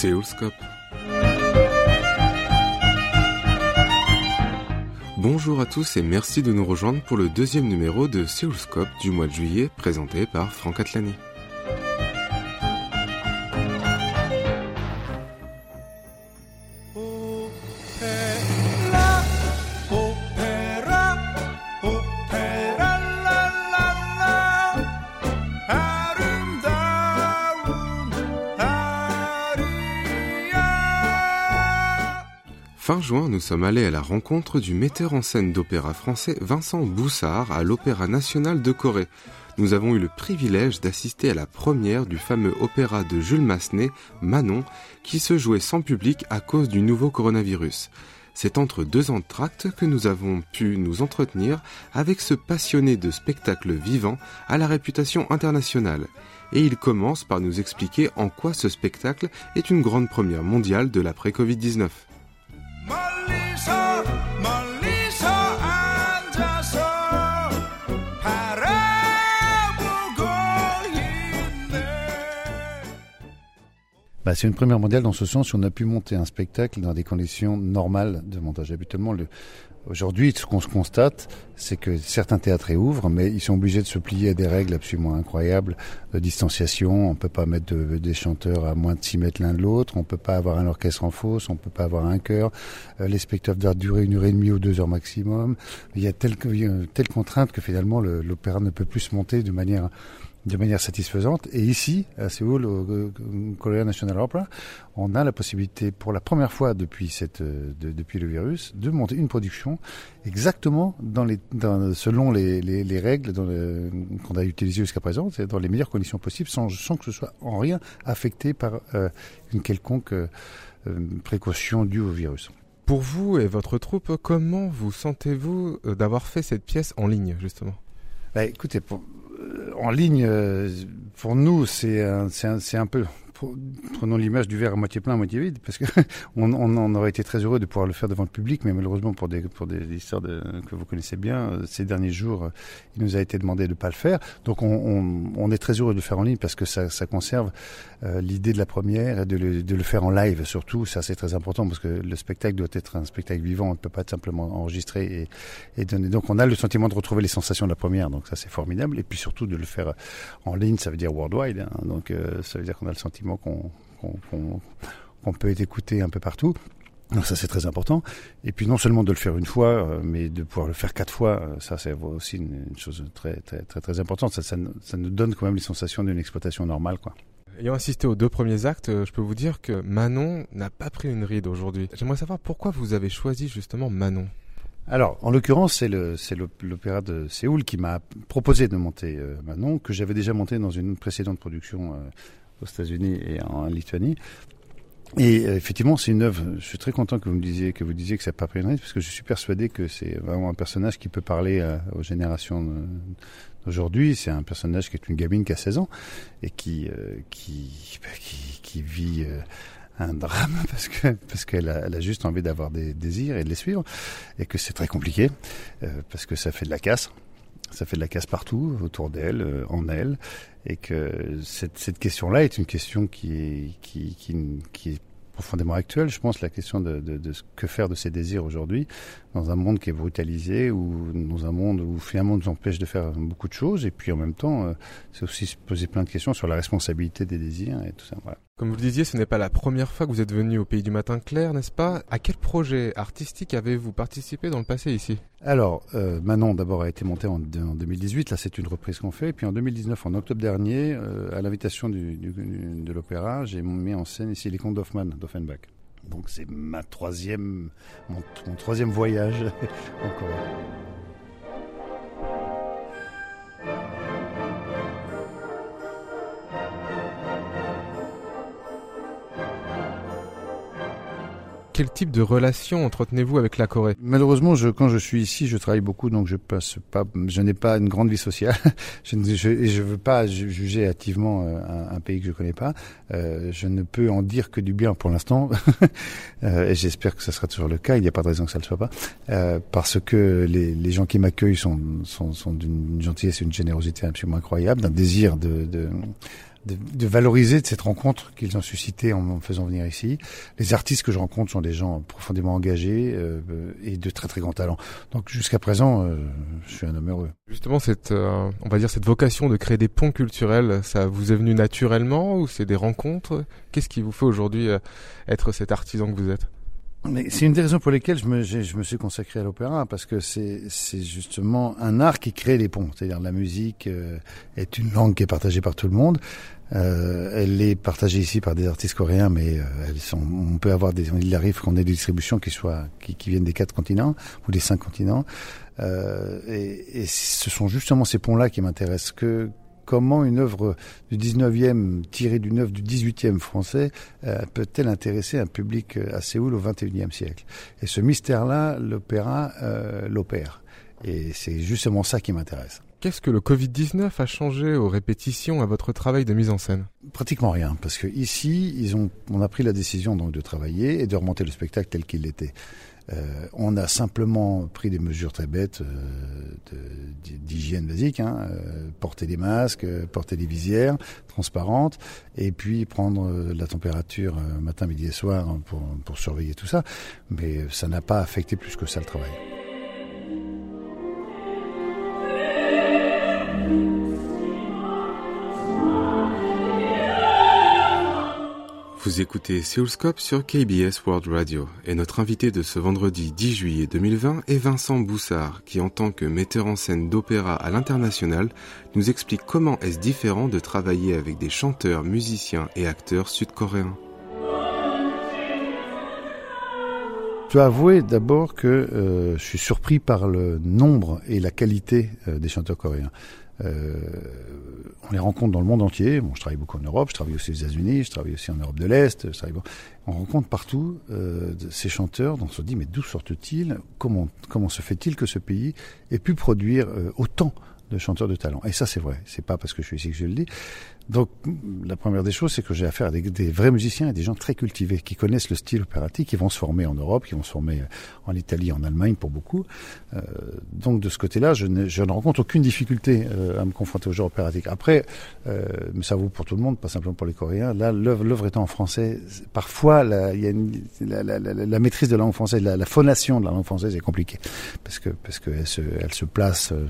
Séoulscope. Bonjour à tous et merci de nous rejoindre pour le deuxième numéro de Séoulscope du mois de juillet présenté par Franck Atlani. Fin juin, nous sommes allés à la rencontre du metteur en scène d'opéra français Vincent Boussard à l'Opéra national de Corée. Nous avons eu le privilège d'assister à la première du fameux opéra de Jules Massenet, Manon, qui se jouait sans public à cause du nouveau coronavirus. C'est entre deux entractes que nous avons pu nous entretenir avec ce passionné de spectacle vivant à la réputation internationale. Et il commence par nous expliquer en quoi ce spectacle est une grande première mondiale de l'après-Covid-19. Lisa. Bah, c'est une première mondiale dans ce sens où on a pu monter un spectacle dans des conditions normales de montage. Habituellement, le... aujourd'hui, ce qu'on se constate, c'est que certains théâtres réouvrent, mais ils sont obligés de se plier à des règles absolument incroyables de distanciation. On peut pas mettre des chanteurs à moins de 6 mètres l'un de l'autre. On peut pas avoir un orchestre en fosse. On peut pas avoir un chœur. Euh, les spectacles doivent durer une heure et demie ou deux heures maximum. Il y a telle, telle contrainte que finalement l'opéra ne peut plus se monter de manière de manière satisfaisante. Et ici, à Séoul, au Korea National Opera, on a la possibilité, pour la première fois depuis cette, de, depuis le virus, de monter une production exactement dans les, dans, selon les, les, les règles qu'on a utilisées jusqu'à présent, c'est dans les meilleures conditions possibles, sans, sans que ce soit en rien affecté par euh, une quelconque euh, précaution due au virus. Pour vous et votre troupe, comment vous sentez-vous euh, d'avoir fait cette pièce en ligne, justement? Bah, Écoutez, pour, en ligne, euh, pour nous, c'est un, un, un, peu prenons l'image du verre à moitié plein, à moitié vide, parce que on, on, aurait été très heureux de pouvoir le faire devant le public, mais malheureusement pour des histoires que vous connaissez bien, euh, ces derniers jours, euh, il nous a été demandé de pas le faire. Donc on, est très heureux de le faire en ligne parce que ça, conserve euh, l'idée de la première et de le, faire en live surtout. Ça c'est très important parce que le spectacle doit être un spectacle vivant, on ne peut pas être simplement enregistré et, et donner. Donc on a le sentiment de retrouver les sensations de la première, donc ça c'est formidable. Et puis surtout de le faire en ligne, ça veut dire worldwide, hein. donc ça veut dire qu'on a le sentiment qu'on peut être écouté un peu partout. Donc ça c'est très important. Et puis non seulement de le faire une fois, euh, mais de pouvoir le faire quatre fois, euh, ça c'est aussi une, chose très très très très importante. Ça, ça, nous donne quand même les sensations d'une exploitation normale, quoi. Ayant assisté aux deux premiers actes, euh, je peux vous dire que Manon n'a pas pris une ride aujourd'hui. J'aimerais savoir pourquoi vous avez choisi justement Manon. Alors, en l'occurrence, c'est l'opéra de Séoul qui m'a proposé de monter Manon, que j'avais déjà monté dans une précédente production aux États-Unis et en Lituanie. Et euh, effectivement, c'est une œuvre. Je suis très content que vous me disiez que vous disiez que n'a pas pris parce que je suis persuadé que c'est vraiment un personnage qui peut parler euh, aux générations d'aujourd'hui. C'est un personnage qui est une gamine qui a 16 ans et qui euh, bah, qui, qui vit un drame parce que parce qu'elle a, elle a juste envie d'avoir des désirs et de les suivre et que c'est très compliqué parce que ça fait de la casse ça fait de la casse partout autour d'elle, euh, en elle, et que cette, cette question-là est une question qui est, qui, qui, est profondément actuelle. Je pense la question de, de, de, que faire de ses désirs aujourd'hui dans un monde qui est brutalisé ou dans un monde où finalement on nous empêche de faire beaucoup de choses. Et puis en même temps, euh, c'est aussi se poser plein de questions sur la responsabilité des désirs et tout ça. Voilà. Comme vous le disiez, ce n'est pas la première fois que vous êtes venu au Pays du Matin Clair, n'est-ce pas? À quel projet artistique avez-vous participé dans le passé ici? Alors, euh, Manon d'abord a été monté en, en, 2018, là c'est une reprise qu'on fait, et puis en 2019, en octobre dernier, euh, à l'invitation de l'opéra, j'ai mis en scène ici les contes d'Hoffmann, d'Offenbach. Donc c'est ma troisième, mon, mon troisième voyage encore. Quel type de relation entretenez-vous avec la Corée? Malheureusement, je, quand je suis ici, je travaille beaucoup, donc je passe pas, je n'ai pas une grande vie sociale. je ne je, je veux pas juger hâtivement euh, un, pays que je connais pas. Euh, je ne peux en dire que du bien pour l'instant, euh, et j'espère que ce sera toujours le cas. Il n'y a pas de raison que ça ne le soit pas, euh, parce que les, les gens qui m'accueillent sont, sont, sont d'une gentillesse et une générosité absolument incroyable, d'un désir de, de de, valoriser de cette rencontre qu'ils ont suscité en me faisant venir ici. Les artistes que je rencontre sont des gens profondément engagés euh, et de très très grands talents. Donc jusqu'à présent, euh, je suis un homme heureux. Justement, cette, euh, on va dire cette vocation de créer des ponts culturels, ça vous est venu naturellement ou c'est des rencontres? Qu'est-ce qui vous fait aujourd'hui être cet artisan que vous êtes? C'est une des raisons pour lesquelles je me, je me suis consacré à l'opéra, parce que c'est justement un art qui crée les ponts. C'est-à-dire la musique euh, est une langue qui est partagée par tout le monde. Euh, elle est partagée ici par des artistes coréens, mais euh, elles sont, on peut avoir des, il arrive qu'on ait des distributions qui soient, qui, qui, viennent des quatre continents ou des cinq continents. Euh, et, et, ce sont justement ces ponts-là qui m'intéressent. Que comment une œuvre du 19e tirée d'une œuvre du 18e français euh, peut-elle intéresser un public euh, à Séoul au 21e siècle? Et ce mystère-là, l'opéra euh, l'opère. Et c'est justement ça qui m'intéresse. Qu'est-ce que le Covid-19 a changé aux répétitions à votre travail de mise en scène? Pratiquement rien, parce que ici, ils ont, on a pris la décision donc de travailler et de remonter le spectacle tel qu'il était. Euh, on a simplement pris des mesures très bêtes euh, d'hygiène basique, hein, euh, porter des masques, porter des visières transparentes, et puis prendre la température matin, midi et soir pour, pour surveiller tout ça. Mais ça n'a pas affecté plus que ça le travail. Vous écoutez Seoulscope sur KBS World Radio et notre invité de ce vendredi 10 juillet 2020 est Vincent Boussard qui en tant que metteur en scène d'opéra à l'international nous explique comment est-ce différent de travailler avec des chanteurs, musiciens et acteurs sud-coréens. Je dois avouer d'abord que euh, je suis surpris par le nombre et la qualité euh, des chanteurs coréens. Euh, on les rencontre dans le monde entier. Bon, je travaille beaucoup en Europe, je travaille aussi aux États-Unis, je travaille aussi en Europe de l'Est. On rencontre partout euh, ces chanteurs. Donc on se dit mais d'où sortent-ils? Comment comment se fait-il que ce pays ait pu produire euh, autant de chanteurs de talent Et ça c'est vrai. C'est pas parce que je suis ici que je le dis. Donc, la première des choses, c'est que j'ai affaire à des, vrais musiciens et des gens très cultivés qui connaissent le style opératique, qui vont se former en Europe, qui vont se former en Italie, en Allemagne pour beaucoup. Euh, donc, de ce côté-là, je, je, ne rencontre aucune difficulté euh, à me confronter au genre opératique. Après, euh, mais ça vaut pour tout le monde, pas simplement pour les Coréens. Là, l'œuvre étant en français, parfois, il y a une, la, la, la, la, maîtrise de la langue française, la, phonation de la langue française est compliquée parce que parce qu'elle se, elle se place euh,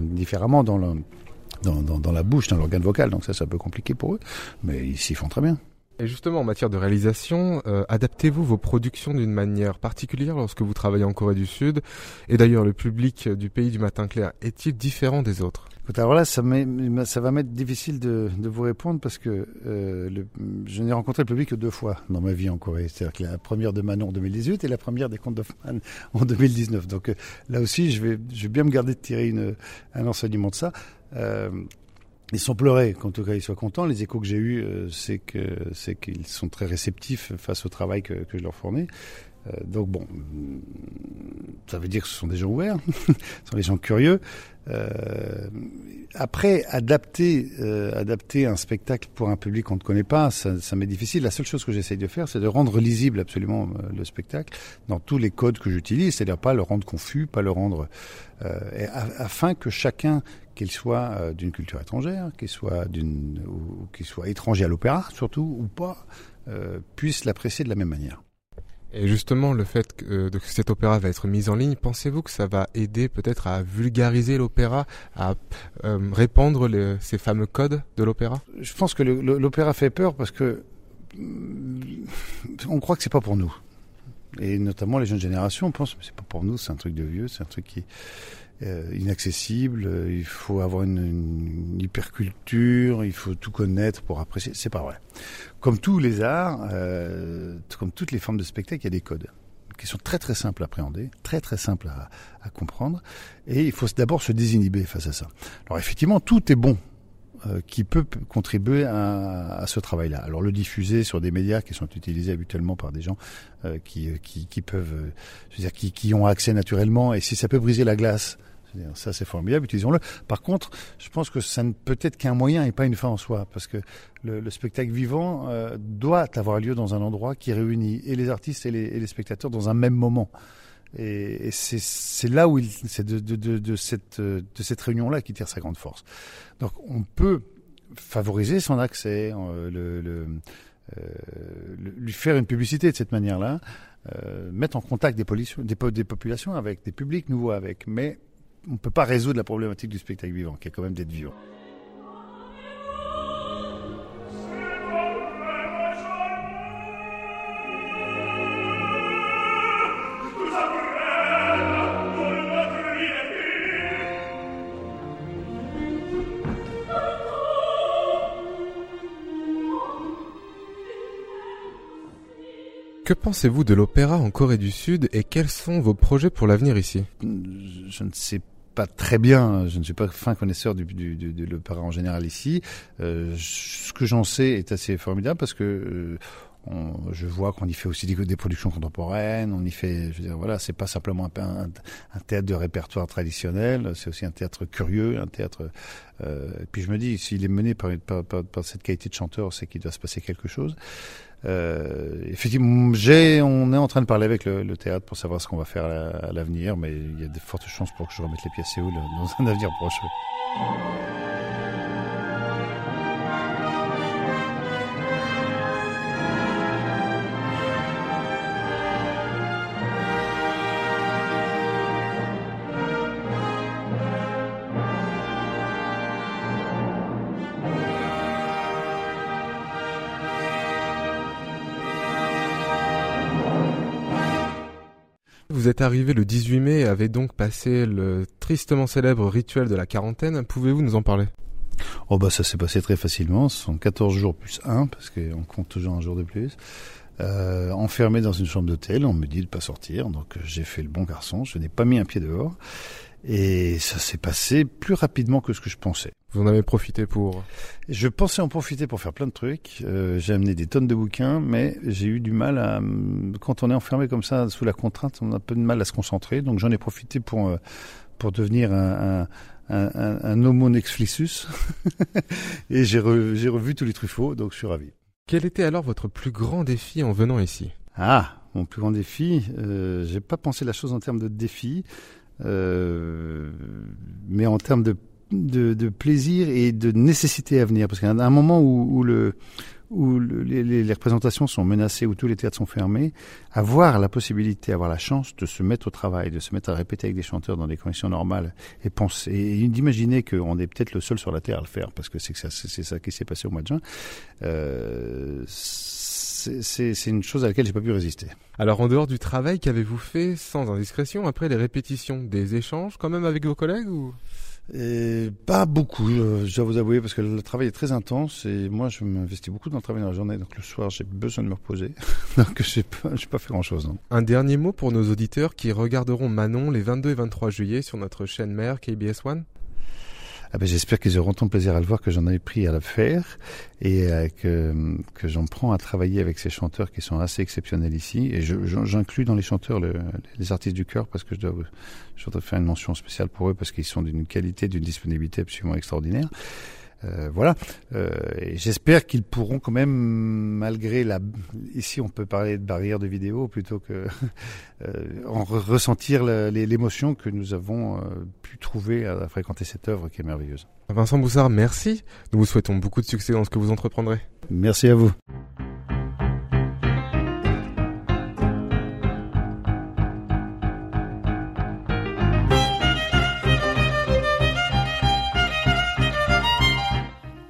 différemment dans la bouche, dans l'organe vocal. Donc ça, c'est un peu compliqué pour eux, mais ils s'y font très bien. Et justement, en matière de réalisation, euh, adaptez-vous vos productions d'une manière particulière lorsque vous travaillez en Corée du Sud Et d'ailleurs, le public du pays du matin clair est-il différent des autres? Alors là, ça, ça va m'être difficile de, de, vous répondre parce que euh, je n'ai rencontré le public que deux fois dans ma vie en Corée. C'est-à-dire que la première de Manon en 2018 et la première des contes d'Hoffmann en 2019. Donc euh, là aussi, je vais, je vais bien me garder de tirer une, un enseignement de ça. Euh, ils sont pleurés, qu'en tout cas ils soient contents. Les échos que j'ai eus, euh, c'est c'est qu'ils sont très réceptifs face au travail que, que je leur fournis. Euh, donc bon, ça veut dire que ce sont des gens ouverts, ce sont des gens curieux. Euh, après, adapter, euh, adapter un spectacle pour un public qu'on ne connaît pas, ça, ça m'est difficile. La seule chose que j'essaye de faire, c'est de rendre lisible absolument euh, le spectacle dans tous les codes que j'utilise, c'est-à-dire pas le rendre confus, pas le rendre, euh, afin que chacun, qu'il soit euh, d'une culture étrangère, qu'il soit d'une, ou qu'il soit étranger à l'opéra surtout ou pas, puisse l'apprécier de la même manière. Et justement, le fait que, euh, cet opéra va être mis en ligne, pensez-vous que ça va aider peut-être à vulgariser l'opéra, à euh, répandre ces fameux codes de l'opéra? Je pense que l'opéra fait peur parce que mm, on croit que c'est pas pour nous. Et notamment les jeunes générations pensent que c'est pas pour nous, c'est un truc de vieux, c'est un truc qui euh, inaccessible, euh, il faut avoir une, une, hyperculture, il faut tout connaître pour apprécier. C'est pas vrai. Comme tous les arts, euh, comme toutes les formes de spectacle, il y a des codes qui sont très très simples à appréhender, très très simples à, à comprendre, et il faut d'abord se désinhiber face à ça. Alors effectivement, tout est bon euh, qui peut contribuer à, à ce travail-là. Alors le diffuser sur des médias qui sont utilisés habituellement par des gens euh, qui, qui, qui, peuvent, dire, qui, qui ont accès naturellement, et si ça peut briser la glace ça, c'est formidable, utilisons-le. Par contre, je pense que ça ne peut être qu'un moyen et pas une fin en soi, parce que le, le spectacle vivant euh, doit avoir lieu dans un endroit qui réunit et les artistes et les, et les spectateurs dans un même moment. Et, c'est là où c'est de, cette, de cette réunion-là qui tire sa grande force. Donc, on peut favoriser son accès, le, le, lui faire une publicité de cette manière-là, mettre en contact des, des populations avec des publics nouveaux avec, mais on ne peut pas résoudre la problématique du spectacle vivant, qui est quand même d'être vivant. Que pensez-vous de l'opéra en Corée du Sud et quels sont vos projets pour l'avenir ici? Je ne sais pas très bien, je ne suis pas fin connaisseur du, de l'opéra en général ici. Euh, ce que j'en sais est assez formidable parce que euh, je vois qu'on y fait aussi des, productions contemporaines. On y fait, je veux dire, voilà, c'est pas simplement un, théâtre de répertoire traditionnel. C'est aussi un théâtre curieux, un théâtre. Euh, et puis je me dis, s'il est mené par, par, par cette qualité de chanteur, c'est qu'il doit se passer quelque chose. Euh, effectivement, on est en train de parler avec le, théâtre pour savoir ce qu'on va faire à, l'avenir, mais il y a de fortes chances pour que je remette les à Séoul dans un avenir proche. Vous êtes arrivé le 18 mai et avez donc passé le tristement célèbre rituel de la quarantaine. Pouvez-vous nous en parler? Oh bah ça s'est passé très facilement, ce sont 14 jours plus 1 parce qu'on compte toujours un jour de plus. Euh, enfermé dans une chambre d'hôtel, on me dit de pas sortir, donc j'ai fait le bon garçon, je n'ai pas mis un pied dehors. Et ça s'est passé plus rapidement que ce que je pensais. Vous en avez profité pour Je pensais en profiter pour faire plein de trucs. Euh, j'ai amené des tonnes de bouquins, mais j'ai eu du mal à... Quand on est enfermé comme ça, sous la contrainte, on a un peu de mal à se concentrer. Donc j'en ai profité pour, euh, pour devenir un, un un, un, un homo nexflissus et j'ai re, revu tous les Truffauts, donc je suis ravi. Quel était alors votre plus grand défi en venant ici? Ah, mon plus grand défi, euh, j'ai pas pensé la chose en termes de défi. Euh, mais en termes de, de, plaisir et de nécessité à venir. Parce qu'à un moment où, où le où le, les, représentations sont menacées, où tous les théâtres sont fermés, avoir la possibilité, avoir la chance de se mettre au travail, de se mettre à répéter avec des chanteurs dans des conditions normales et penser, et d'imaginer qu'on est peut-être le seul sur la terre à le faire, parce que c'est ça, c'est qui s'est passé au mois de juin. Euh, c'est une chose à laquelle j'ai pas pu résister. Alors en dehors du travail, qu'avez-vous fait sans indiscrétion après les répétitions Des échanges quand même avec vos collègues ou? Et pas beaucoup, je dois vous avouer, parce que le travail est très intense et moi je m'investis beaucoup dans le travail dans la journée, donc le soir j'ai besoin de me reposer, donc je n'ai pas, pas fait grand-chose. Un dernier mot pour nos auditeurs qui regarderont Manon les 22 et 23 juillet sur notre chaîne mère KBS One ah ben, j'espère qu'ils auront tant plaisir à le voir que j'en ai pris à le faire et euh, que, que j'en prends à travailler avec ces chanteurs qui sont assez exceptionnels ici. Et j'inclus dans les chanteurs le, les artistes du cœur parce que je dois, je dois faire une mention spéciale pour eux parce qu'ils sont d'une qualité, d'une disponibilité absolument extraordinaire. Euh, voilà. Euh, J'espère qu'ils pourront quand même, malgré la, ici on peut parler de barrière de vidéo plutôt que euh, en ressentir l'émotion que nous avons euh, pu trouver à fréquenter cette œuvre qui est merveilleuse. Vincent Boussard, merci. Nous vous souhaitons beaucoup de succès dans ce que vous entreprendrez. Merci à vous.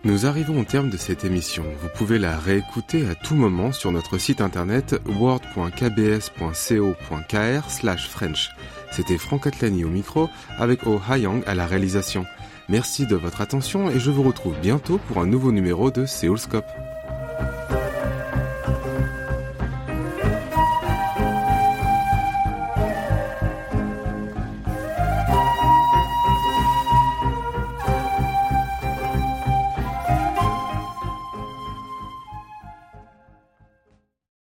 Nous arrivons au terme de cette émission. Vous pouvez la réécouter à tout moment sur notre site internet word.kbs.co.kr French. C'était Franck Atlani au micro avec Oh Hayang à la réalisation. Merci de votre attention et je vous retrouve bientôt pour un nouveau numéro de Seoulscope.